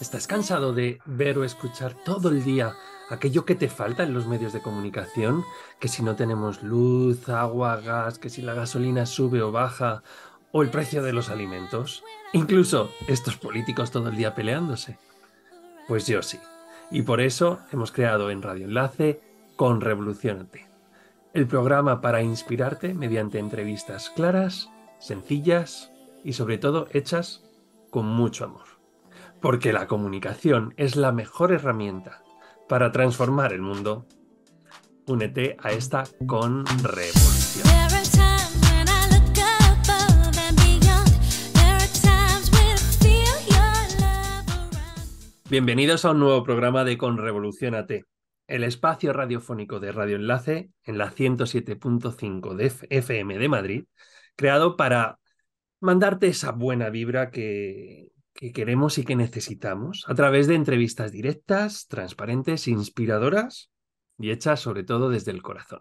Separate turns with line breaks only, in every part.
¿Estás cansado de ver o escuchar todo el día aquello que te falta en los medios de comunicación? Que si no tenemos luz, agua, gas, que si la gasolina sube o baja, o el precio de los alimentos. Incluso estos políticos todo el día peleándose. Pues yo sí. Y por eso hemos creado en Radio Enlace con Revolucionate. El programa para inspirarte mediante entrevistas claras, sencillas y sobre todo hechas con mucho amor. Porque la comunicación es la mejor herramienta para transformar el mundo. Únete a esta con revolución. Bienvenidos a un nuevo programa de Con Revolución AT, el espacio radiofónico de Radio Enlace en la 107.5 de FM de Madrid, creado para mandarte esa buena vibra que, que queremos y que necesitamos a través de entrevistas directas, transparentes, inspiradoras y hechas sobre todo desde el corazón.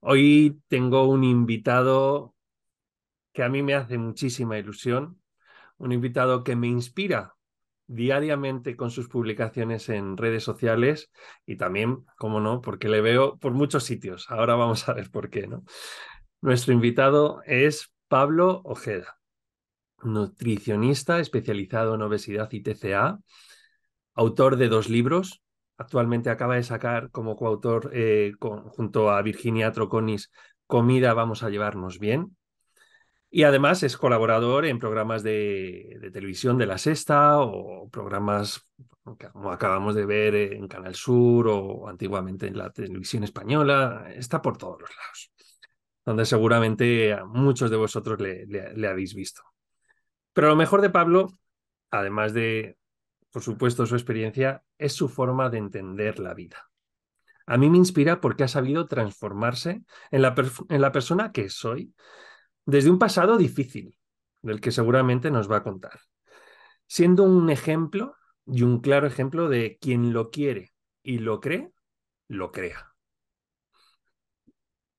Hoy tengo un invitado que a mí me hace muchísima ilusión, un invitado que me inspira diariamente con sus publicaciones en redes sociales y también, como no, porque le veo por muchos sitios. Ahora vamos a ver por qué, ¿no? Nuestro invitado es Pablo Ojeda, nutricionista especializado en obesidad y TCA, autor de dos libros. Actualmente acaba de sacar como coautor eh, junto a Virginia Troconis Comida vamos a llevarnos bien, y además es colaborador en programas de, televisión de la Sexta o programas como acabamos de ver en Canal Sur o antiguamente en la televisión española. Está por todos los lados, donde seguramente a muchos de vosotros le, le habéis visto. Pero lo mejor de Pablo, además de, por supuesto, su experiencia, es su forma de entender la vida. A mí me inspira porque ha sabido transformarse en la, en la persona que soy desde un pasado difícil, del que seguramente nos va a contar, siendo un ejemplo y un claro ejemplo de quien lo quiere y lo cree, lo crea.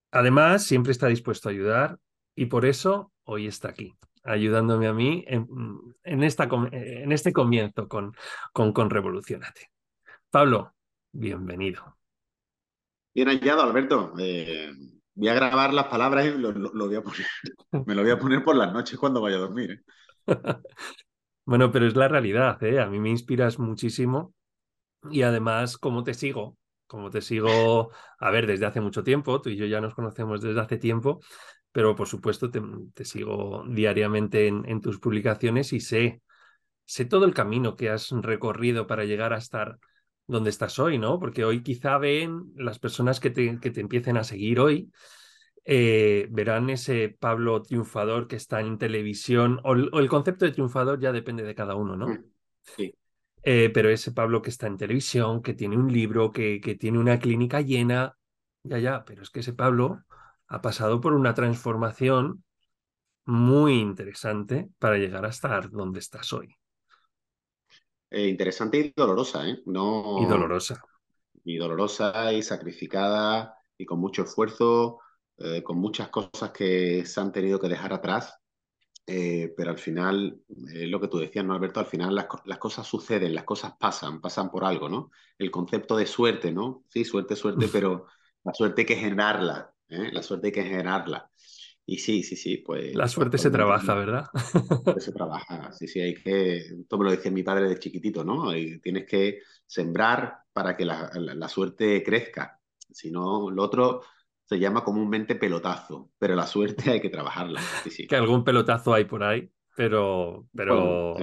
Además, siempre está dispuesto a ayudar y por eso hoy está aquí, ayudándome a mí en, esta, en este comienzo con, con, con Revolucionate. Pablo, bienvenido.
Bien hallado, Alberto. Eh, voy a grabar las palabras y lo, voy a poner. Me lo voy a poner por las noches cuando vaya a dormir. ¿eh?
bueno, pero es la realidad, ¿eh? A mí me inspiras muchísimo y además, como te sigo, como te sigo, a ver, desde hace mucho tiempo, tú y yo ya nos conocemos desde hace tiempo, pero por supuesto te, sigo diariamente en, en, tus publicaciones y sé, sé todo el camino que has recorrido para llegar a estar donde estás hoy, ¿no? Porque hoy quizá ven las personas que te, que te empiecen a seguir hoy, eh, verán ese Pablo triunfador que está en televisión, o, el concepto de triunfador ya depende de cada uno, ¿no? Mm,
sí.
Eh, pero ese Pablo que está en televisión, que tiene un libro, que, que tiene una clínica llena, ya, ya, pero es que ese Pablo ha pasado por una transformación muy interesante para llegar a estar donde estás hoy.
Eh, interesante y dolorosa, ¿eh? No...
Y dolorosa.
Y dolorosa y sacrificada y con mucho esfuerzo, eh, con muchas cosas que se han tenido que dejar atrás. Eh, pero al final, lo que tú decías, ¿no, Alberto? Al final las, las, cosas suceden, las cosas pasan, pasan por algo, ¿no? El concepto de suerte, ¿no? Sí, suerte, suerte, pero la suerte hay que generarla, La suerte hay que generarla. Y sí, sí, sí, pues...
La suerte se trabaja, ¿verdad?
Se trabaja, sí, sí, hay que... Esto me lo decía mi padre de chiquitito, ¿no? tienes que sembrar para que la, la, suerte crezca. Si no, lo otro se llama comúnmente pelotazo, pero la suerte hay que trabajarla. Sí, sí.
Que algún pelotazo hay por ahí, pero... pero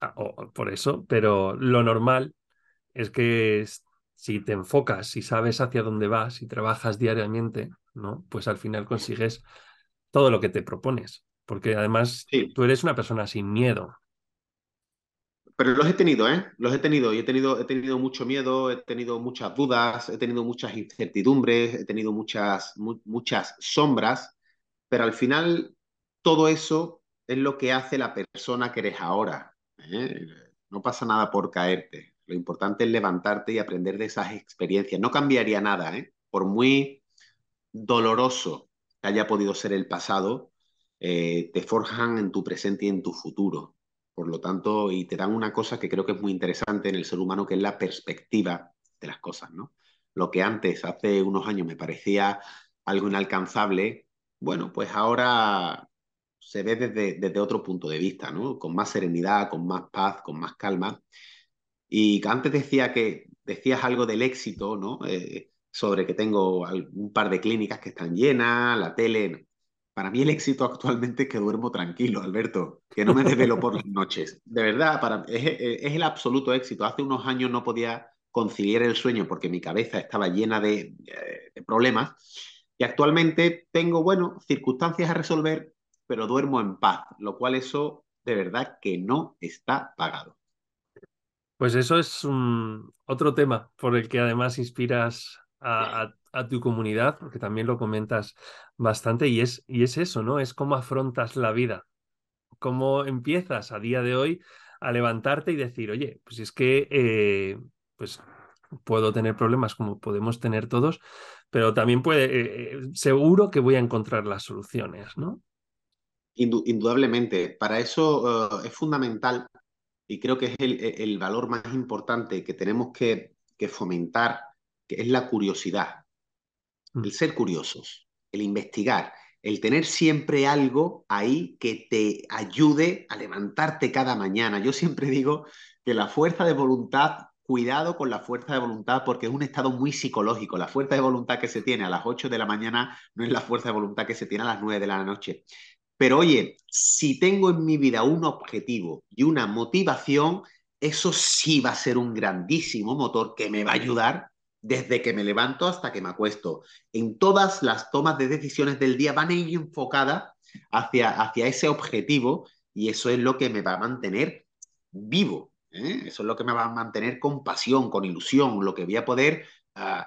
ah, por eso, pero lo normal es que si te enfocas, si sabes hacia dónde vas y trabajas diariamente, ¿no? Pues al final consigues todo lo que te propones, porque además tú eres una persona sin miedo.
Pero los he tenido, ¿eh? Los he tenido y he tenido, he tenido mucho miedo, he tenido muchas dudas, he tenido muchas incertidumbres, he tenido muchas, muchas sombras, pero al final todo eso es lo que hace la persona que eres ahora. ¿eh? No pasa nada por caerte. Lo importante es levantarte y aprender de esas experiencias. No cambiaría nada, ¿eh? Por muy doloroso haya podido ser el pasado, eh, te forjan en tu presente y en tu futuro. Por lo tanto, y te dan una cosa que creo que es muy interesante en el ser humano, que es la perspectiva de las cosas, ¿no? Lo que antes, hace unos años, me parecía algo inalcanzable, bueno, pues ahora se ve desde, desde otro punto de vista, ¿no? Con más serenidad, con más paz, con más calma. Y antes decía que decías algo del éxito, ¿no? Eh, sobre que tengo un par de clínicas que están llenas, la tele. Para mí el éxito actualmente es que duermo tranquilo, Alberto, que no me desvelo por las noches. De verdad, para, es, es el absoluto éxito. Hace unos años no podía conciliar el sueño porque mi cabeza estaba llena de, eh, de problemas. Y actualmente tengo, bueno, circunstancias a resolver, pero duermo en paz, lo cual eso de verdad que no está pagado.
Pues eso es otro tema por el que además inspiras a, tu comunidad, porque también lo comentas bastante, y es, y es eso, ¿no? Es cómo afrontas la vida, cómo empiezas a día de hoy a levantarte y decir, oye, pues es que eh, pues puedo tener problemas como podemos tener todos, pero también puede, eh, seguro que voy a encontrar las soluciones, ¿no?
Indudablemente, para eso es fundamental y creo que es el, el, valor más importante que tenemos que, que, fomentar, que es la curiosidad, mm. el ser curiosos, el investigar, el tener siempre algo ahí que te ayude a levantarte cada mañana. Yo siempre digo que la fuerza de voluntad, cuidado con la fuerza de voluntad porque es un estado muy psicológico. La fuerza de voluntad que se tiene a las 8 de la mañana no es la fuerza de voluntad que se tiene a las 9 de la noche. Pero oye, si tengo en mi vida un objetivo y una motivación, eso sí va a ser un grandísimo motor que me va a ayudar desde que me levanto hasta que me acuesto. En todas las tomas de decisiones del día van a ir enfocadas hacia, hacia ese objetivo y eso es lo que me va a mantener vivo. ¿eh? Eso es lo que me va a mantener con pasión, con ilusión, lo que voy a poder uh,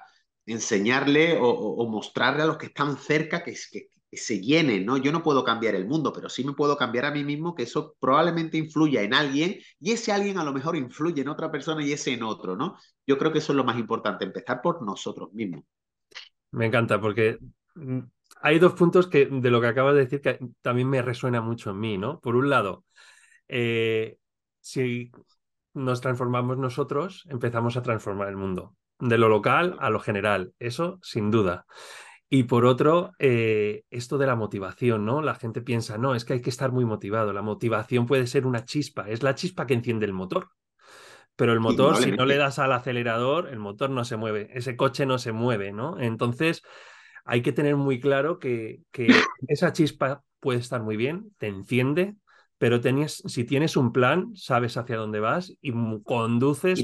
enseñarle o, mostrarle a los que están cerca que, que, se llene, ¿no? Yo no puedo cambiar el mundo, pero sí me puedo cambiar a mí mismo, que eso probablemente influya en alguien y ese alguien a lo mejor influye en otra persona y ese en otro, ¿no? Yo creo que eso es lo más importante, empezar por nosotros mismos.
Me encanta porque mm, hay dos puntos que de lo que acabas de decir que también me resuena mucho en mí, ¿no? Por un lado, eh, si nos transformamos nosotros, empezamos a transformar el mundo, de lo local a lo general, eso sin duda. Y por otro, eh, esto de la motivación, ¿no? La gente piensa, no, es que hay que estar muy motivado. La motivación puede ser una chispa, es la chispa que enciende el motor. Pero el motor, si no le das al acelerador, el motor no se mueve, ese coche no se mueve, ¿no? Entonces, hay que tener muy claro que, que esa chispa puede estar muy bien, te enciende, pero tenías, si tienes un plan, sabes hacia dónde vas y conduces.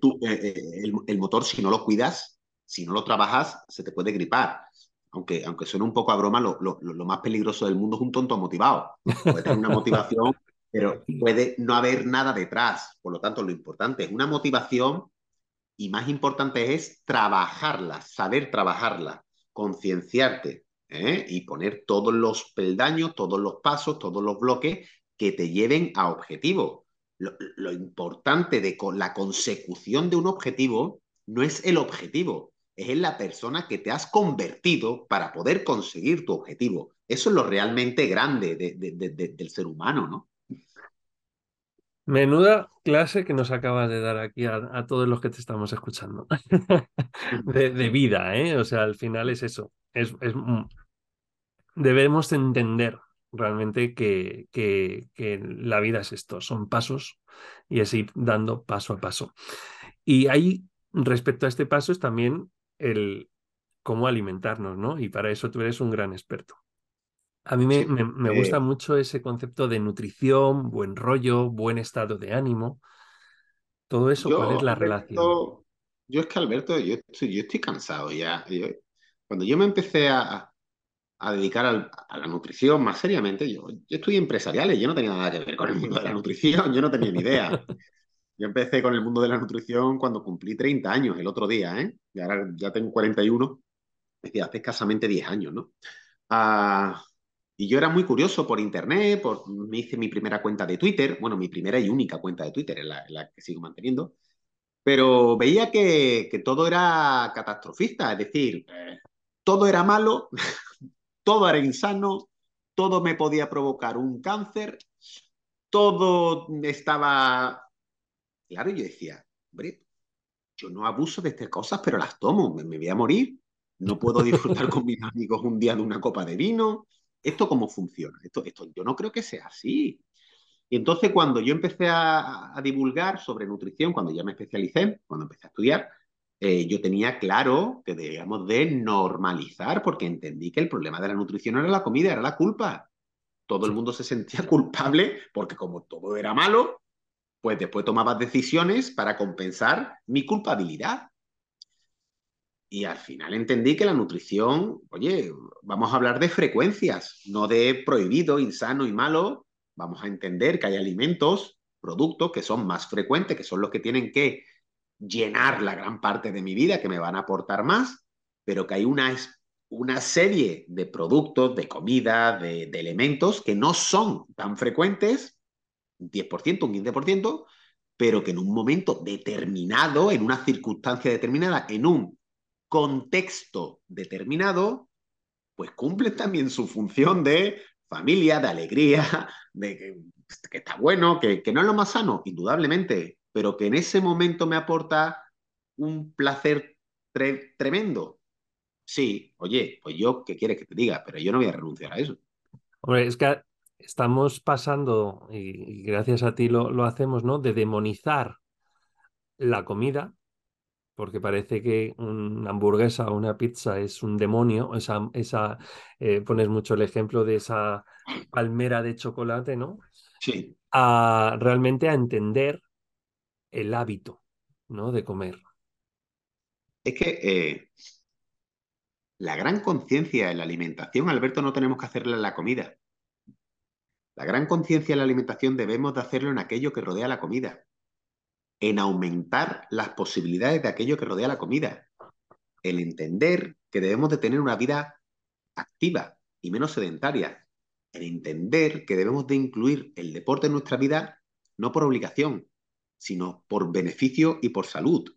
Tú, eh, eh, el, el motor, si no lo cuidas, si no lo trabajas, se te puede gripar. Aunque, aunque suene un poco a broma, lo, lo, lo más peligroso del mundo es un tonto motivado. Puede tener una motivación, pero puede no haber nada detrás. Por lo tanto, lo importante es una motivación y más importante es trabajarla, saber trabajarla, concienciarte ¿eh? y poner todos los peldaños, todos los pasos, todos los bloques que te lleven a objetivo. Lo, lo importante de la consecución de un objetivo no es el objetivo, es en la persona que te has convertido para poder conseguir tu objetivo. Eso es lo realmente grande de, de, de, del ser humano, ¿no?
Menuda clase que nos acabas de dar aquí a, todos los que te estamos escuchando. de, vida, ¿eh? O sea, al final es eso. Es, es, debemos entender realmente que, que, que, la vida es esto, son pasos y es ir dando paso a paso. Y hay respecto a este paso es también el cómo alimentarnos, ¿no? Y para eso tú eres un gran experto. A mí me, sí, me, me gusta eh... mucho ese concepto de nutrición, buen rollo, buen estado de ánimo. Todo eso, yo, ¿cuál es la
Alberto,
relación?
Yo es que, Alberto, yo estoy, yo estoy cansado ya. Yo, cuando yo me empecé a, a dedicar al, a la nutrición más seriamente, yo, yo estudié empresariales, yo no tenía nada que ver con el mundo de la nutrición, yo no tenía ni idea. Yo empecé con el mundo de la nutrición cuando cumplí 30 años, el otro día, ¿eh? Y ahora ya tengo 41, es decir, hace escasamente 10 años, ¿no? Uh, y yo era muy curioso por internet, por, me hice mi primera cuenta de Twitter, bueno, mi primera y única cuenta de Twitter, en la, que sigo manteniendo, pero veía que, todo era catastrofista, es decir, todo era malo, todo era insano, todo me podía provocar un cáncer, todo estaba... Claro, yo decía, hombre, yo no abuso de estas cosas, pero las tomo, me, me voy a morir. No puedo disfrutar con mis amigos un día de una copa de vino. ¿Esto cómo funciona? Esto, esto, yo no creo que sea así. Y entonces cuando yo empecé a, a divulgar sobre nutrición, cuando ya me especialicé, cuando empecé a estudiar, eh, yo tenía claro que debíamos de normalizar, porque entendí que el problema de la nutrición no era la comida, era la culpa. Todo el mundo se sentía culpable porque como todo era malo, pues después tomabas decisiones para compensar mi culpabilidad. Y al final entendí que la nutrición, oye, vamos a hablar de frecuencias, no de prohibido, insano y malo. Vamos a entender que hay alimentos, productos que son más frecuentes, que son los que tienen que llenar la gran parte de mi vida, que me van a aportar más, pero que hay una, una serie de productos, de comida, de, de elementos que no son tan frecuentes, un 10%, un 15%, pero que en un momento determinado, en una circunstancia determinada, en un contexto determinado, pues cumplen también su función de familia, de alegría, de que, está bueno, que, que, no es lo más sano, indudablemente, pero que en ese momento me aporta un placer tre tremendo. Sí, oye, pues yo, ¿qué quieres que te diga? Pero yo no voy a renunciar a eso.
Hombre, es que estamos pasando, y, gracias a ti lo, lo, hacemos, ¿no? De demonizar la comida, porque parece que una hamburguesa o una pizza es un demonio. Esa, esa eh, pones mucho el ejemplo de esa palmera de chocolate, ¿no?
Sí.
A realmente a entender el hábito, ¿no? De comer.
Es que eh, la gran conciencia en la alimentación, Alberto, no tenemos que hacerla en la comida. La gran conciencia en la alimentación debemos de hacerlo en aquello que rodea la comida, en aumentar las posibilidades de aquello que rodea la comida, en entender que debemos de tener una vida activa y menos sedentaria, en entender que debemos de incluir el deporte en nuestra vida no por obligación, sino por beneficio y por salud.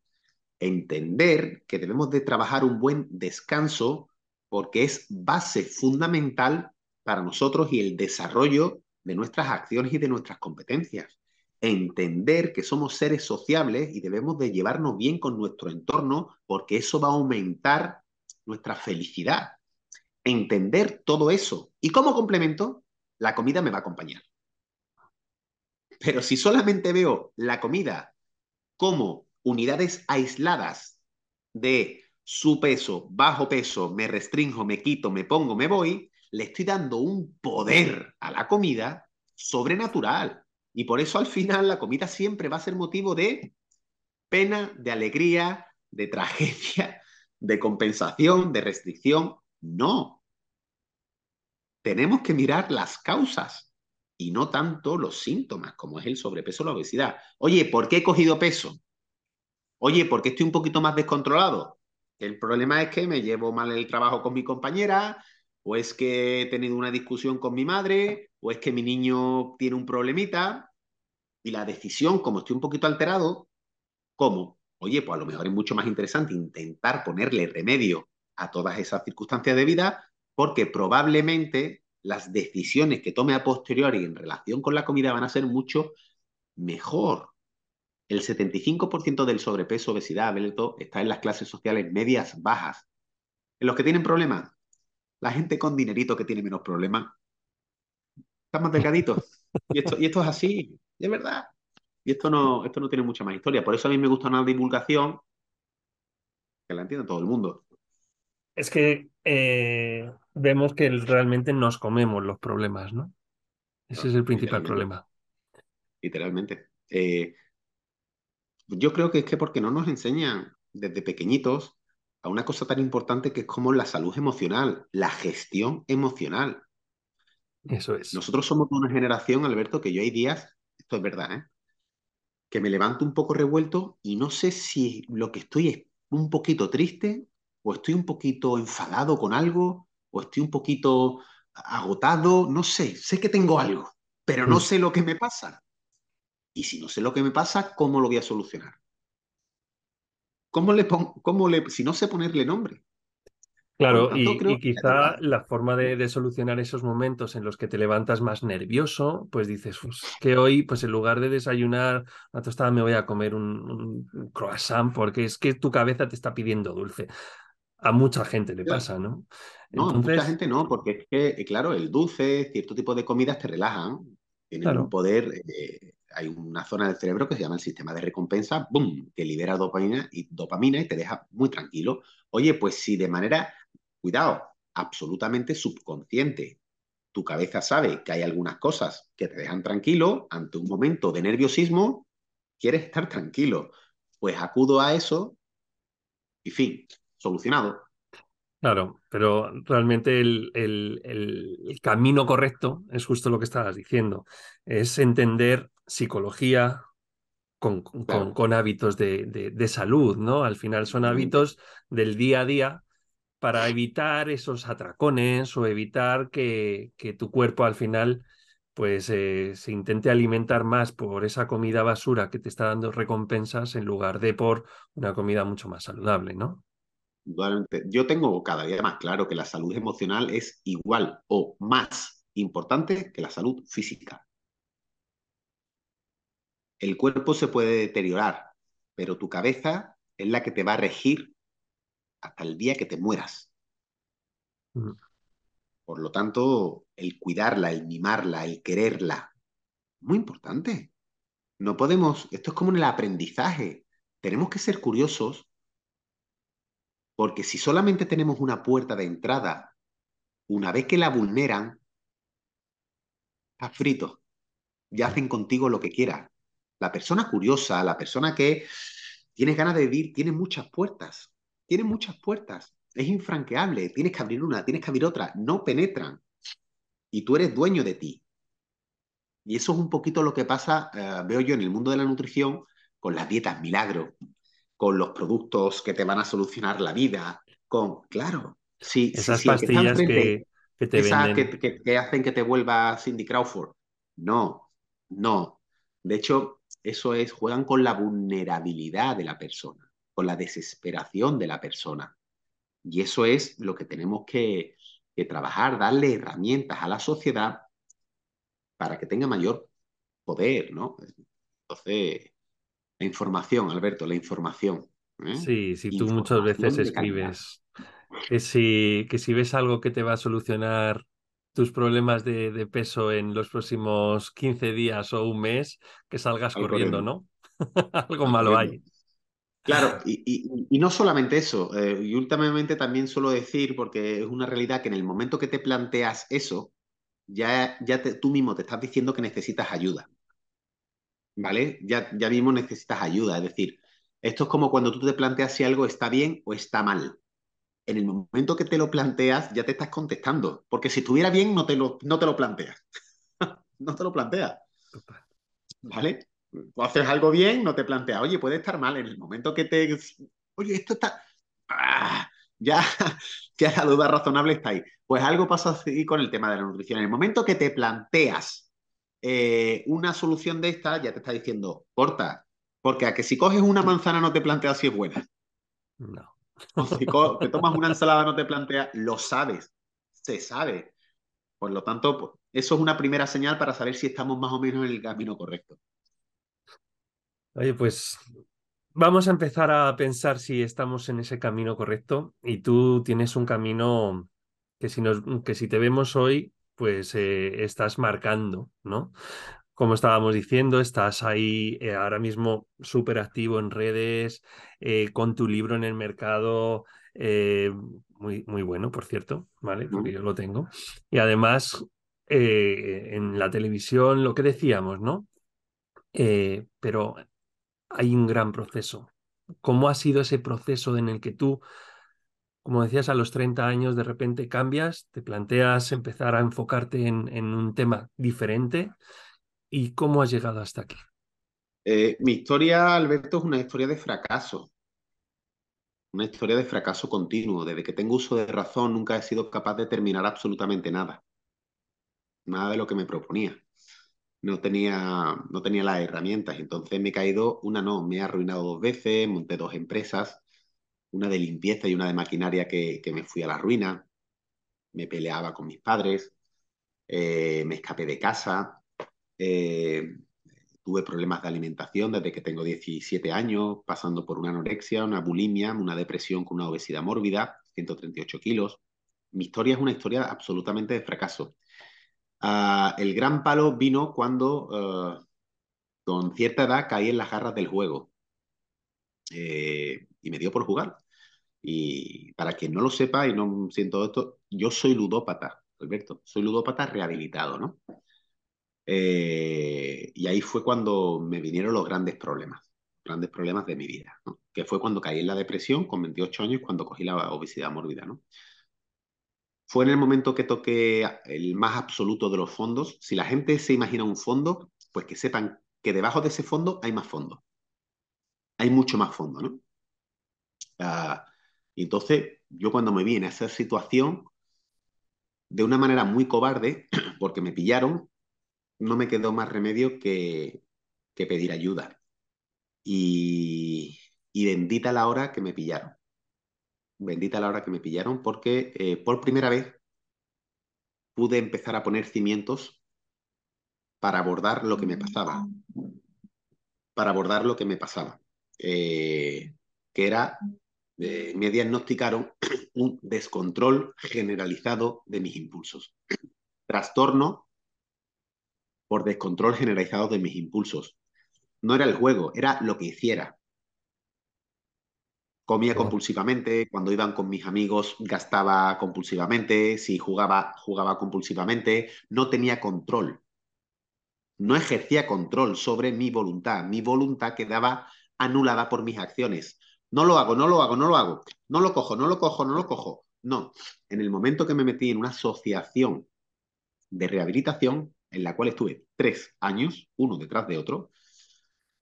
Entender que debemos de trabajar un buen descanso porque es base fundamental para nosotros y el desarrollo de nuestras acciones y de nuestras competencias. Entender que somos seres sociables y debemos de llevarnos bien con nuestro entorno porque eso va a aumentar nuestra felicidad. Entender todo eso. Y como complemento, la comida me va a acompañar. Pero si solamente veo la comida como unidades aisladas de su peso, bajo peso, me restringo, me quito, me pongo, me voy, le estoy dando un poder a la comida sobrenatural. Y por eso al final la comida siempre va a ser motivo de pena, de alegría, de tragedia, de compensación, de restricción. No. Tenemos que mirar las causas y no tanto los síntomas, como es el sobrepeso o la obesidad. Oye, ¿por qué he cogido peso? Oye, ¿por qué estoy un poquito más descontrolado? El problema es que me llevo mal el trabajo con mi compañera, o es que he tenido una discusión con mi madre, o es que mi niño tiene un problemita, y la decisión, como estoy un poquito alterado, ¿cómo? Oye, pues a lo mejor es mucho más interesante intentar ponerle remedio a todas esas circunstancias de vida, porque probablemente las decisiones que tome a posteriori en relación con la comida van a ser mucho mejor. El 75% del sobrepeso, obesidad, Belto, está en las clases sociales medias bajas. En los que tienen problemas, la gente con dinerito que tiene menos problemas, están más delgaditos. Y esto, y esto es así, de verdad. Y esto no, esto no tiene mucha más historia. Por eso a mí me gusta una divulgación que la entienda todo el mundo.
Es que eh, vemos que realmente nos comemos los problemas, ¿no? Ese no, es el principal
literalmente.
problema.
Literalmente. Eh, yo creo que es que porque no nos enseñan desde pequeñitos a una cosa tan importante que es como la salud emocional, la gestión emocional.
Eso es.
Nosotros somos de una generación, Alberto, que yo hay días, esto es verdad, ¿eh? que me levanto un poco revuelto y no sé si lo que estoy es un poquito triste o estoy un poquito enfadado con algo o estoy un poquito agotado, no sé, sé que tengo algo, pero no sé lo que me pasa. Y si no sé lo que me pasa, ¿cómo lo voy a solucionar? ¿Cómo le pongo, cómo le, si no sé ponerle nombre?
Claro,
tanto,
y,
que
quizá la forma de, de solucionar esos momentos en los que te levantas más nervioso, pues dices, "Uf, que hoy, pues en lugar de desayunar una tostada, me voy a comer un, un croissant, porque es que tu cabeza te está pidiendo dulce. A mucha gente le pasa, ¿no?
No, mucha
Entonces,
gente no, porque es que, eh, claro, el dulce, cierto tipo de comidas te relajan, tienen un poder, eh, hay una zona del cerebro que se llama el sistema de recompensa, ¡boom!, que libera dopamina y, dopamina y te deja muy tranquilo. Oye, pues si de manera, cuidado, absolutamente subconsciente, tu cabeza sabe que hay algunas cosas que te dejan tranquilo ante un momento de nerviosismo, quieres estar tranquilo, pues acudo a eso y fin, solucionado.
claro, pero realmente el, el- el- el camino correcto es justo lo que estabas diciendo, es entender psicología con, con-
Claro,
con hábitos de, de- de salud, ¿no? Al final son hábitos del día a día para evitar esos atracones o evitar que, que tu cuerpo al final pues eh, se intente alimentar más por esa comida basura que te está dando recompensas en lugar de por una comida mucho más saludable, ¿no?
Yo tengo cada día más claro que la salud emocional es igual o más importante que la salud física. El cuerpo se puede deteriorar, pero tu cabeza es la que te va a regir hasta el día que te mueras.
Mm.
Por lo tanto, el cuidarla, el mimarla, el quererla, muy importante. No podemos, esto es como en el aprendizaje. Tenemos que ser curiosos porque si solamente tenemos una puerta de entrada, una vez que la vulneran, está frito. ya hacen contigo lo que quieras. La persona curiosa, la persona que tiene ganas de vivir, tiene muchas puertas. Tiene muchas puertas. Es infranqueable. Tienes que abrir una, tienes que abrir otra. No penetran. Y tú eres dueño de ti. Y eso es un poquito lo que pasa, eh, veo yo en el mundo de la nutrición, con las dietas milagro, con los productos que te van a solucionar la vida, con, claro, si,
Esas
si el que
pastillas
enfrente,
que, que te
esas que, que hacen que te vuelvas Cindy Crawford, no, no. De hecho, eso es, juegan con la vulnerabilidad de la persona, con la desesperación de la persona. Y eso es lo que tenemos que, que trabajar, darle herramientas a la sociedad para que tenga mayor poder, ¿no? Entonces, la información, Alberto, la información. ¿eh?
Sí, si tú muchas veces escribes que si, que si ves algo que te va a solucionar tus problemas de, de peso en los próximos 15 días o un mes, que salgas
Al
corriendo,
corriendo,
¿no? Algo
al
malo
corriendo.
hay.
Claro, y, y, y no solamente eso, eh, y últimamente también suelo decir, porque es una realidad que en el momento que te planteas eso, ya, ya te, tú mismo te estás diciendo que necesitas ayuda, ¿vale? Ya, ya mismo necesitas ayuda, es decir, esto es como cuando tú te planteas si algo está bien o está mal. En el momento que te lo planteas, ya te estás contestando, porque si estuviera bien, no te lo, no te lo planteas, no te lo planteas. ¿vale? O haces algo bien, no te planteas, oye, puede estar mal. En el momento que te, oye, esto está, ah, ya, ya la duda razonable está ahí. Pues algo pasa así con el tema de la nutrición. En el momento que te planteas eh, una solución de esta, ya te está diciendo, corta, porque a que si coges una manzana no te planteas si es buena.
No.
Si te tomas una ensalada no te planteas, lo sabes, se sabe. Por lo tanto, eso es una primera señal para saber si estamos más o menos en el camino correcto.
Oye, pues vamos a empezar a pensar si estamos en ese camino correcto y tú tienes un camino que si, nos, que si te vemos hoy, pues eh, estás marcando, ¿no? Como estábamos diciendo, estás ahí eh, ahora mismo súper activo en redes, eh, con tu libro en el mercado, eh, muy, muy bueno, por cierto, ¿vale? Porque yo lo tengo. Y además, en la televisión, lo que decíamos, ¿no? Pero hay un gran proceso. ¿Cómo ha sido ese proceso en el que tú, como decías, a los 30 años de repente cambias, te planteas empezar a enfocarte en, en un tema diferente? ¿Y cómo has llegado hasta aquí?
Eh, mi historia, Alberto, es una historia de fracaso, una historia de fracaso continuo. Desde que tengo uso de razón nunca he sido capaz de terminar absolutamente nada, nada de lo que me proponía. No tenía, no tenía las herramientas, entonces me he caído, una no, me he arruinado dos veces, monté dos empresas, una de limpieza y una de maquinaria que, que me fui a la ruina, me peleaba con mis padres, eh, me escapé de casa, eh, tuve problemas de alimentación desde que tengo 17 años, pasando por una anorexia, una bulimia, una depresión con una obesidad mórbida, 138 kilos. Mi historia es una historia absolutamente de fracaso. Uh, el gran palo vino cuando uh, con cierta edad caí en las garras del juego eh, y me dio por jugar. Y para quien no lo sepa y no siento esto, yo soy ludópata, Alberto, soy ludópata rehabilitado, ¿no? Eh, y ahí fue cuando me vinieron los grandes problemas, grandes problemas de mi vida. Que fue cuando caí en la depresión con 28 años, cuando cogí la obesidad mórbida, ¿no? Fue en el momento que toqué el más absoluto de los fondos. Si la gente se imagina un fondo, pues que sepan que debajo de ese fondo hay más fondo. Hay mucho más fondo, ¿no? Uh, entonces, yo cuando me vi en esa situación, de una manera muy cobarde, porque me pillaron, no me quedó más remedio que, que pedir ayuda. Y, y, bendita la hora que me pillaron. Bendita la hora que me pillaron porque eh, por primera vez pude empezar a poner cimientos para abordar lo que me pasaba. Para abordar lo que me pasaba. Eh, que era, eh, me diagnosticaron un descontrol generalizado de mis impulsos. Trastorno por descontrol generalizado de mis impulsos. No era el juego, era lo que hiciera. Comía compulsivamente, cuando iban con mis amigos gastaba compulsivamente, si jugaba, jugaba compulsivamente, no tenía control. No ejercía control sobre mi voluntad. Mi voluntad quedaba anulada por mis acciones. No lo hago, no lo hago, no lo hago. No lo cojo, no lo cojo, no lo cojo. No. En el momento que me metí en una asociación de rehabilitación, en la cual estuve tres años, uno detrás de otro.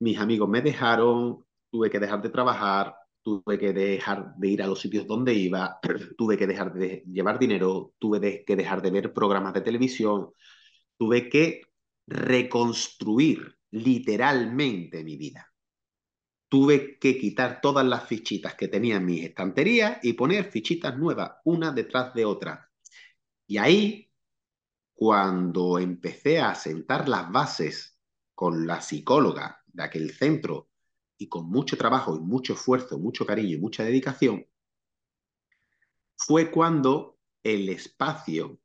Mis amigos me dejaron, tuve que dejar de trabajar, tuve que dejar de ir a los sitios donde iba, tuve que dejar de llevar dinero, tuve que dejar de ver programas de televisión, tuve que reconstruir literalmente mi vida. Tuve que quitar todas las fichitas que tenía en mis estanterías y poner fichitas nuevas, una detrás de otra. Y ahí cuando empecé a sentar las bases con la psicóloga de aquel centro y con mucho trabajo y mucho esfuerzo, mucho cariño y mucha dedicación, fue cuando el espacio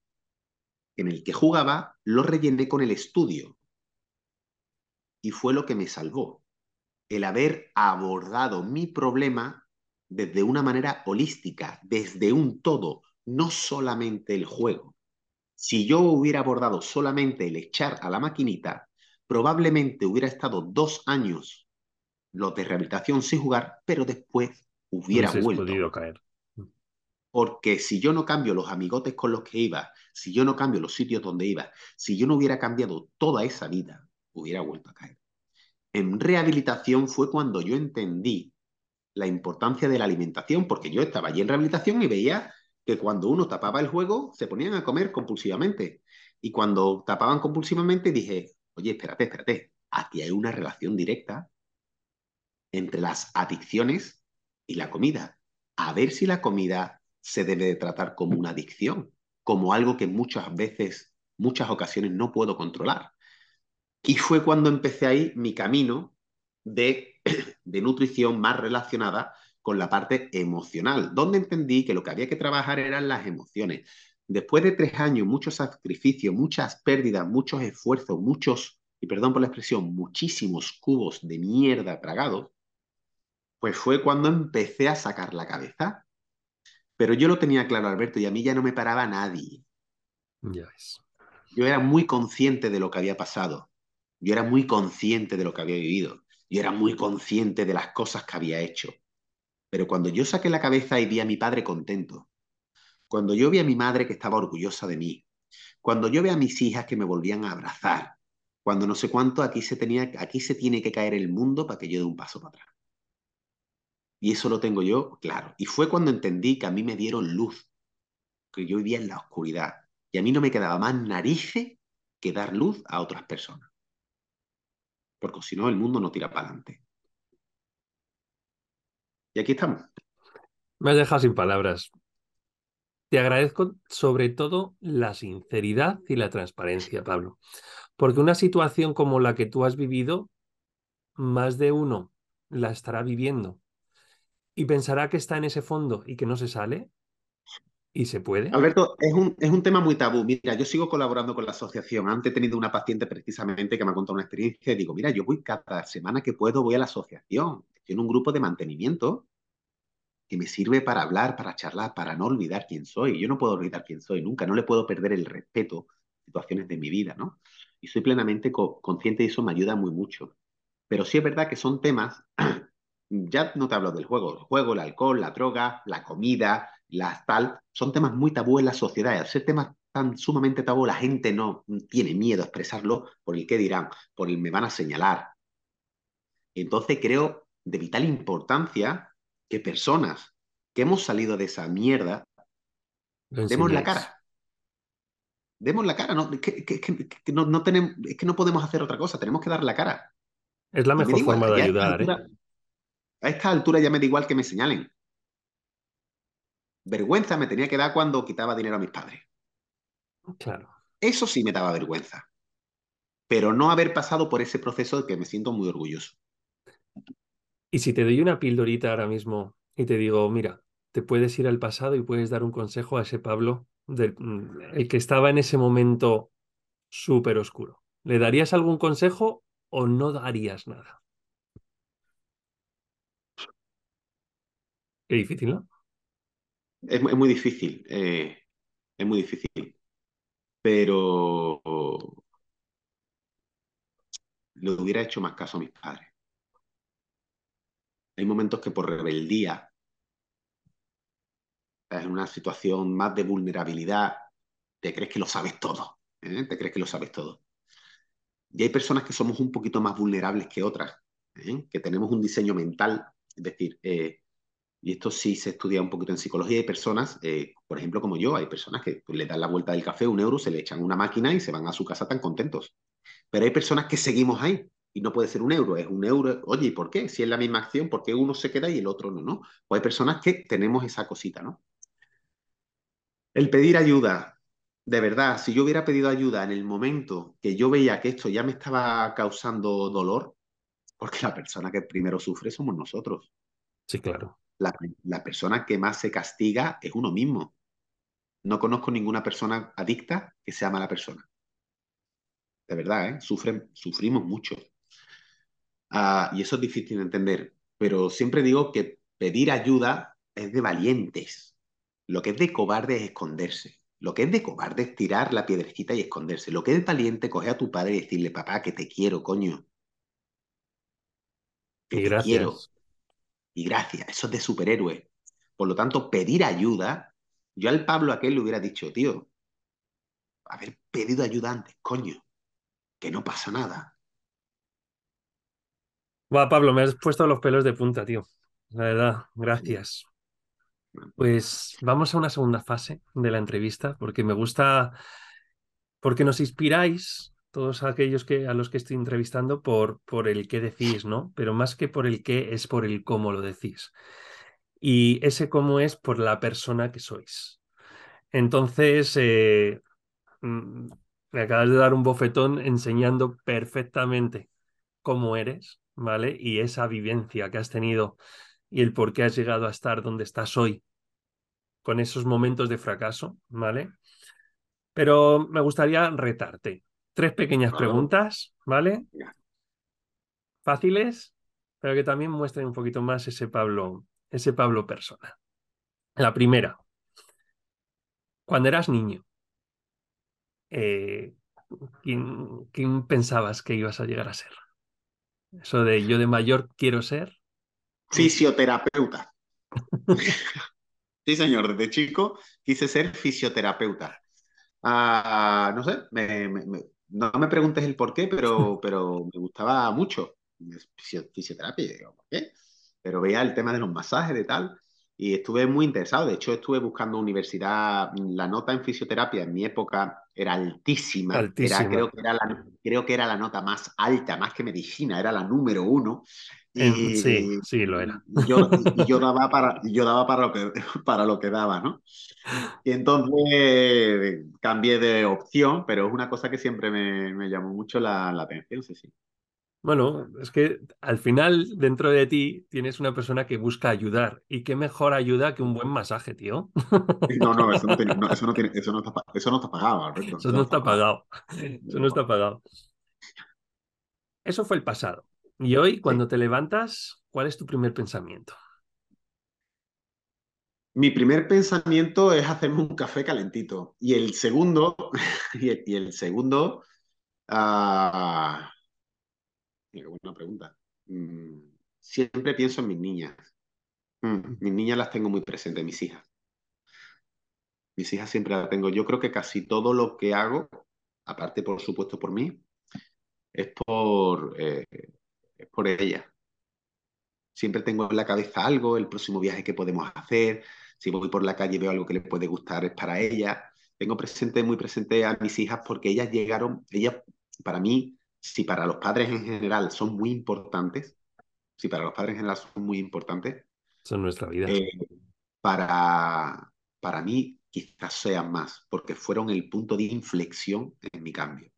en el que jugaba lo rellené con el estudio. Y fue lo que me salvó, el haber abordado mi problema desde una manera holística, desde un todo, no solamente el juego. Si yo hubiera abordado solamente el echar a la maquinita, probablemente hubiera estado dos años los de rehabilitación sin jugar, pero después hubiera
Hubieses
vuelto.
podido caer.
Porque si yo no cambio los amigotes con los que iba, si yo no cambio los sitios donde iba, si yo no hubiera cambiado toda esa vida, hubiera vuelto a caer. En rehabilitación fue cuando yo entendí la importancia de la alimentación, porque yo estaba allí en rehabilitación y veía que cuando uno tapaba el juego se ponían a comer compulsivamente. Y cuando tapaban compulsivamente dije, oye, espérate, espérate, aquí hay una relación directa entre las adicciones y la comida. A ver si la comida se debe de tratar como una adicción, como algo que muchas veces, muchas ocasiones no puedo controlar. Y fue cuando empecé ahí mi camino de, de nutrición más relacionada con la parte emocional, donde entendí que lo que había que trabajar eran las emociones. Después de tres años, muchos sacrificios, muchas pérdidas, muchos esfuerzos, muchos, y perdón por la expresión, muchísimos cubos de mierda tragados, pues fue cuando empecé a sacar la cabeza. Pero yo lo tenía claro, Alberto, y a mí ya no me paraba nadie.
Ya.
Yo era muy consciente de lo que había pasado. Yo era muy consciente de lo que había vivido. Yo era muy consciente de las cosas que había hecho. Pero cuando yo saqué la cabeza y vi a mi padre contento, cuando yo vi a mi madre que estaba orgullosa de mí, cuando yo vi a mis hijas que me volvían a abrazar, cuando no sé cuánto aquí se, tenía, aquí se tiene que caer el mundo para que yo dé un paso para atrás. Y eso lo tengo yo claro. Y fue cuando entendí que a mí me dieron luz, que yo vivía en la oscuridad. Y a mí no me quedaba más narices que dar luz a otras personas. Porque si no, el mundo no tira para adelante. Y aquí estamos.
Me has dejado sin palabras. Te agradezco sobre todo la sinceridad y la transparencia, Pablo, porque una situación como la que tú has vivido, más de uno la estará viviendo y pensará que está en ese fondo y que no se sale. ¿Y se puede?
Alberto, es un, es un tema muy tabú. Mira, yo sigo colaborando con la asociación. Antes he tenido una paciente precisamente que me ha contado una experiencia y digo, mira, yo voy cada semana que puedo, voy a la asociación. En un grupo de mantenimiento que me sirve para hablar, para charlar, para no olvidar quién soy. Yo no puedo olvidar quién soy nunca, no le puedo perder el respeto situaciones de mi vida, ¿no? Y soy plenamente co consciente y eso me ayuda muy mucho. Pero sí es verdad que son temas, ya no te hablo del juego, el juego, el alcohol, la droga, la comida, la tal, son temas muy tabú en la sociedad. Al ser temas tan sumamente tabú, la gente no tiene miedo a expresarlo por el qué dirán, por el me van a señalar. Entonces creo de vital importancia que personas que hemos salido de esa mierda demos la cara. Demos la cara, no, que, que, que, no, no, tenemos, es que no podemos hacer otra cosa, tenemos que dar la cara.
Es la mejor forma de ayudar.
A esta, altura, ¿eh? a esta altura ya me da igual que me señalen. Vergüenza me tenía que dar cuando quitaba dinero a mis padres.
Claro.
Eso sí me daba vergüenza. Pero no haber pasado por ese proceso de que me siento muy orgulloso.
Y si te doy una pildorita ahora mismo y te digo, mira, te puedes ir al pasado y puedes dar un consejo a ese Pablo, del, el que estaba en ese momento súper oscuro. ¿Le darías algún consejo o no darías nada? Qué difícil, ¿no?
Es, muy difícil, eh, es muy difícil, pero le hubiera hecho más caso a mis padres. Hay momentos que por rebeldía, en una situación más de vulnerabilidad, te crees que lo sabes todo, ¿eh? te crees que lo sabes todo. Y hay personas que somos un poquito más vulnerables que otras, ¿eh? que tenemos un diseño mental, es decir, y esto sí se estudia un poquito en psicología, hay personas, eh, por ejemplo, como yo, hay personas que pues, le dan la vuelta del café, un euro, se le echan una máquina y se van a su casa tan contentos. Pero hay personas que seguimos ahí y no puede ser un euro, es un euro. Oye, ¿y por qué? Si es la misma acción, ¿por qué uno se queda y el otro no? ¿no? O hay personas que tenemos esa cosita, ¿no? El pedir ayuda, de verdad, si yo hubiera pedido ayuda en el momento que yo veía que esto ya me estaba causando dolor, porque la persona que primero sufre somos nosotros.
Sí, claro.
La, la persona que más se castiga es uno mismo. No conozco ninguna persona adicta que sea mala persona. De verdad, ¿eh? Sufren, sufrimos mucho. Uh, y eso es difícil de entender. Pero siempre digo que pedir ayuda es de valientes. Lo que es de cobarde es esconderse. Lo que es de cobarde es tirar la piedrecita y esconderse. Lo que es valiente es coger a tu padre y decirle, papá, que te quiero, coño.
Que y te gracias. quiero.
Y gracias. Eso es de superhéroe. Por lo tanto, pedir ayuda, yo al Pablo aquel le hubiera dicho, tío, haber pedido ayuda antes, coño, que no pasa nada.
Va, Pablo, me has puesto los pelos de punta, tío. La verdad, gracias. Pues vamos a una segunda fase de la entrevista, porque me gusta, porque nos inspiráis todos aquellos que, a los que estoy entrevistando por, por el qué decís, ¿no? Pero más que por el qué es por el cómo lo decís. Y ese cómo es por la persona que sois. Entonces, eh, me acabas de dar un bofetón enseñando perfectamente cómo eres, ¿vale? Y esa vivencia que has tenido y el por qué has llegado a estar donde estás hoy, con esos momentos de fracaso, ¿vale? Pero me gustaría retarte. Tres pequeñas preguntas, ¿vale? Fáciles, pero que también muestren un poquito más ese Pablo, ese Pablo persona. La primera, cuando eras niño, eh, ¿quién, ¿quién pensabas que ibas a llegar a ser? Eso de yo de mayor quiero ser.
Fisioterapeuta. sí, señor, desde chico quise ser fisioterapeuta. Ah, no sé, me, me, me, no me preguntes el por qué, pero, pero me gustaba mucho fisioterapia, digo, ¿por qué? Pero veía el tema de los masajes, de tal, y estuve muy interesado. De hecho, estuve buscando universidad. La nota en fisioterapia en mi época era altísima.
Altísima.
Era, creo, que era la, creo que era la nota más alta, más que medicina, era la número uno.
Y, sí, sí, lo era.
Yo, yo daba, para, yo daba para, lo que, para lo que daba, ¿no? Y entonces cambié de opción, pero es una cosa que siempre me, me llamó mucho la, la atención, sí, sí.
Bueno, es que al final dentro de ti tienes una persona que busca ayudar. ¿Y qué mejor ayuda que un buen masaje, tío?
No, no, eso no, tiene, no, eso no, tiene, eso no, está, eso no está pagado, Alberto.
Eso no está pagado. Eso no está pagado. Eso fue el pasado. Y hoy, cuando te levantas, ¿cuál es tu primer pensamiento?
Mi primer pensamiento es hacerme un café calentito. Y el segundo, y el, y el segundo, uh, Qué buena pregunta. Mm, siempre pienso en mis niñas. Mm, mis niñas las tengo muy presentes, mis hijas. Mis hijas siempre las tengo. Yo creo que casi todo lo que hago, aparte por supuesto por mí, es por, eh, es por ellas. Siempre tengo en la cabeza algo, el próximo viaje que podemos hacer. Si voy por la calle y veo algo que les puede gustar, es para ellas. Tengo presente, muy presente a mis hijas porque ellas llegaron, ellas para mí si para los padres en general son muy importantes, si para los padres en general son muy importantes,
son nuestra vida.
Eh, para, para mí quizás sean más, porque fueron el punto de inflexión en mi cambio.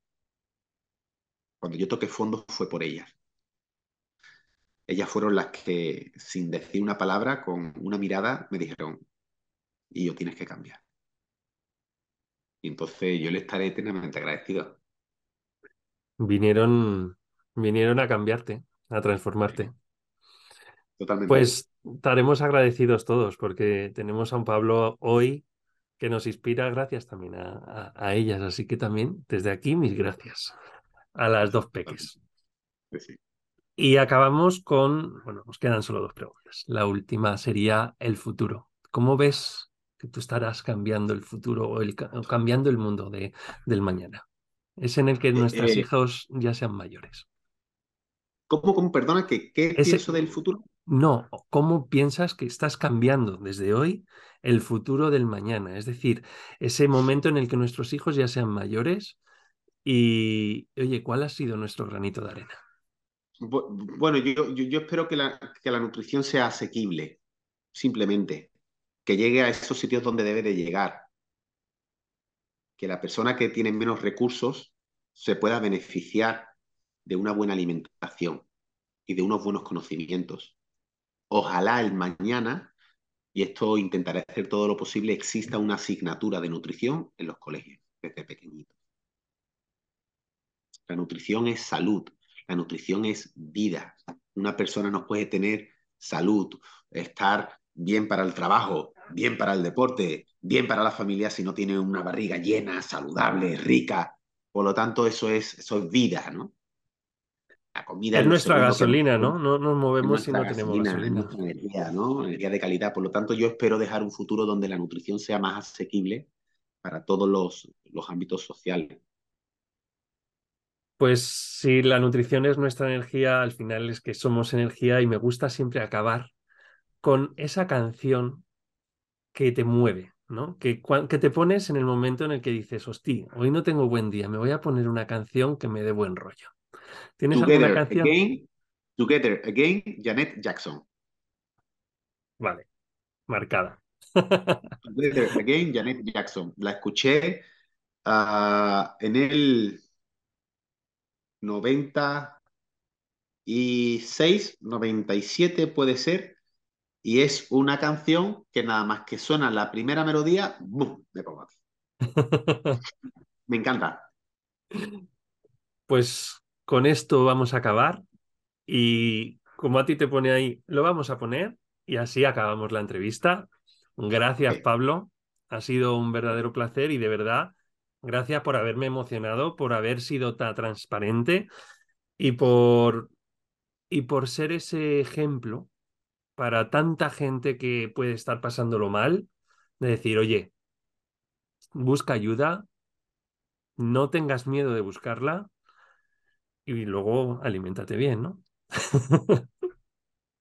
Cuando yo toqué fondo fue por ellas. Ellas fueron las que, sin decir una palabra, con una mirada, me dijeron, y yo tienes que cambiar. Y entonces yo le estaré eternamente agradecido
vinieron, vinieron a cambiarte, a transformarte.
Totalmente.
Pues estaremos agradecidos todos porque tenemos a un Pablo hoy que nos inspira gracias también a, a, a ellas. Así que también desde aquí mis gracias a las dos peques.
Sí.
Y acabamos con, bueno, nos quedan solo dos preguntas. La última sería el futuro. ¿Cómo ves que tú estarás cambiando el futuro o, el, o cambiando el mundo de, del mañana? Es en el que nuestros eh, hijos ya sean mayores.
¿Cómo, cómo perdona, ¿qué, qué Ese, pienso del futuro?
No, ¿cómo piensas que estás cambiando desde hoy el futuro del mañana? Es decir, ese momento en el que nuestros hijos ya sean mayores y, oye, ¿cuál ha sido nuestro granito de arena?
Bueno, yo, yo, espero que la, que la nutrición sea asequible, simplemente, que llegue a esos sitios donde debe de llegar, que la persona que tiene menos recursos se pueda beneficiar de una buena alimentación y de unos buenos conocimientos. Ojalá el mañana, y esto intentaré hacer todo lo posible, exista una asignatura de nutrición en los colegios desde pequeñitos. La nutrición es salud, la nutrición es vida. Una persona no puede tener salud, estar bien para el trabajo, bien para el deporte, bien para la familia si no tiene una barriga llena, saludable, rica. Por lo tanto, eso es, eso es vida, ¿no?
La comida es nuestra gasolina, ¿no? No nos movemos si no tenemos gasolina.
Es nuestra energía, ¿no? Energía de calidad. Por lo tanto, yo espero dejar un futuro donde la nutrición sea más asequible para todos los, los ámbitos sociales.
Pues si la nutrición es nuestra energía, al final es que somos energía y me gusta siempre acabar con esa canción que te mueve, ¿no? Que, que te pones en el momento en el que dices, hostia, hoy no tengo buen día, me voy a poner una canción que me dé buen rollo. ¿Tienes
together
alguna canción?
Again, together Again, Janet Jackson.
Vale, marcada.
together Again, Janet Jackson. La escuché uh, en el 96, 97 puede ser, y es una canción que nada más que suena la primera melodía, ¡bum! me pongo aquí. me encanta.
Pues con esto vamos a acabar y como a ti te pone ahí, lo vamos a poner y así acabamos la entrevista. Gracias, Pablo. Ha sido un verdadero placer y de verdad, Gracias por haberme emocionado, por haber sido tan transparente y por, y por ser ese ejemplo para tanta gente que puede estar pasándolo mal, de decir, oye, busca ayuda, no tengas miedo de buscarla y luego alimentate bien, ¿no?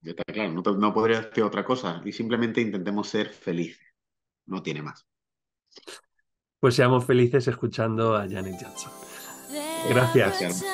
Está claro, no, no podría decir otra cosa y simplemente intentemos ser felices, no tiene más
pues seamos felices escuchando a Janet Jackson. Gracias.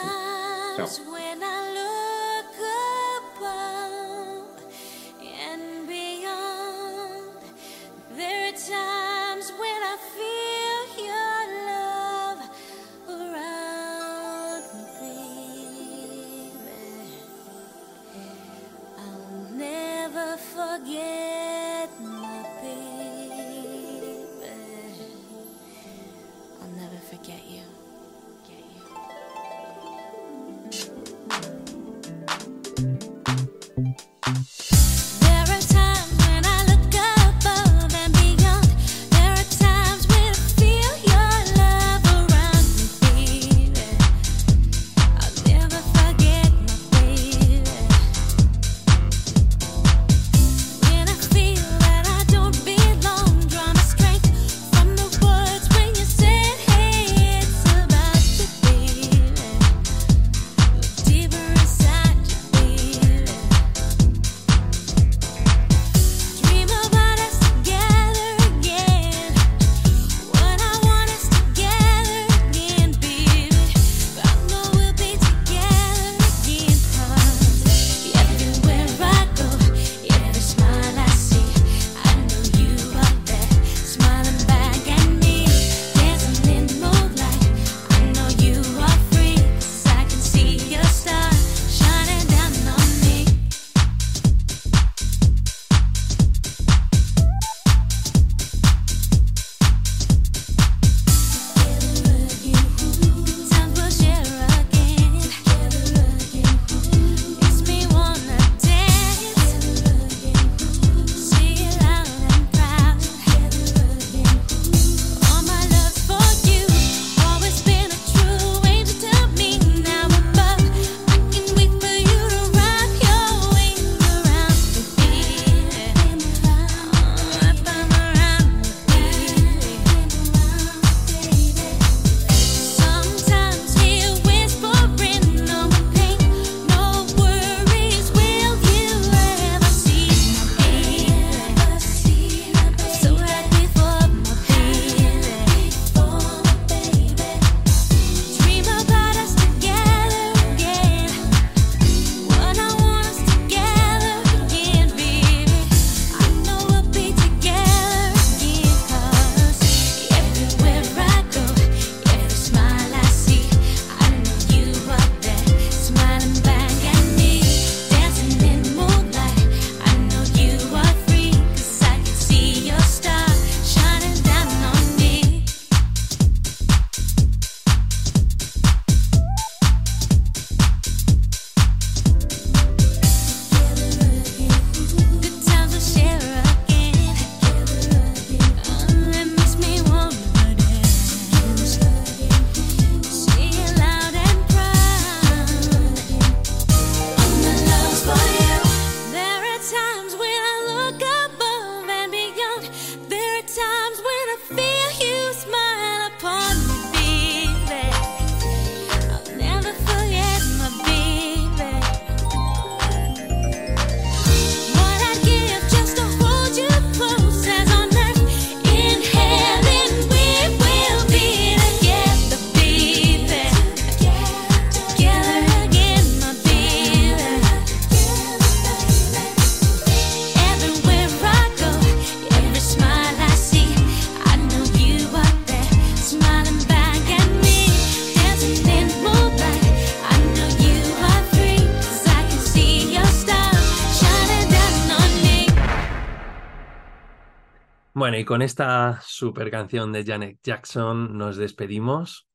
y con esta super canción de Janet Jackson nos despedimos.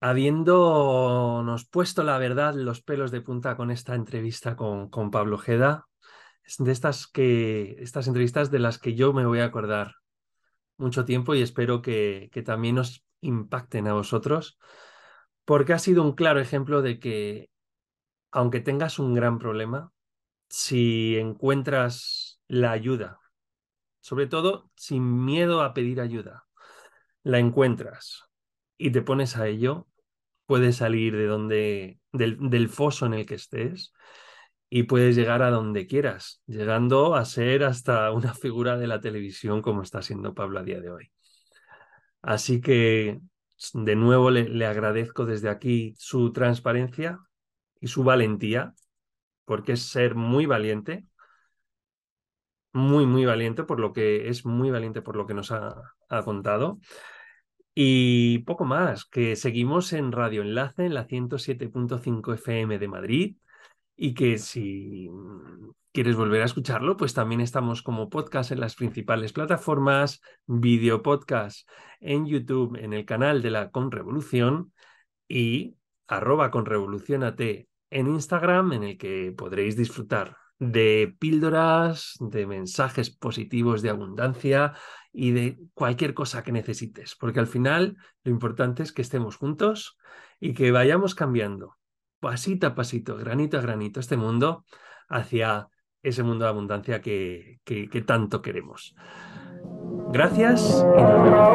Habiéndonos puesto la verdad los pelos de punta con esta entrevista con, con Pablo Ojeda, es de estas, que, estas entrevistas de las que yo me voy a acordar mucho tiempo y espero que, que también os impacten a vosotros, porque ha sido un claro ejemplo de que aunque tengas un gran problema, si encuentras la ayuda sobre todo sin miedo a pedir ayuda. La encuentras y te pones a ello, puedes salir de donde, del, foso en el que estés
y puedes llegar a donde quieras, llegando a ser hasta una figura de la televisión como está siendo Pablo a día de hoy. Así que de nuevo le, le, agradezco desde aquí su transparencia y su valentía, porque es ser muy valiente muy, muy valiente por lo que es muy valiente por lo que nos ha, ha contado. Y poco más, que seguimos en Radio Enlace en la 107.5 FM de Madrid y que si quieres volver a escucharlo, pues también estamos como podcast en las principales plataformas, video podcast en YouTube, en el canal de la Conrevolución y arroba conrevolucionate en Instagram, en el que podréis disfrutar de píldoras, de mensajes positivos de abundancia y de cualquier cosa que necesites, porque al final lo importante es que estemos juntos y que vayamos cambiando pasito a pasito, granito a granito, este mundo hacia ese mundo de abundancia que, que, tanto queremos. Gracias y nos vemos.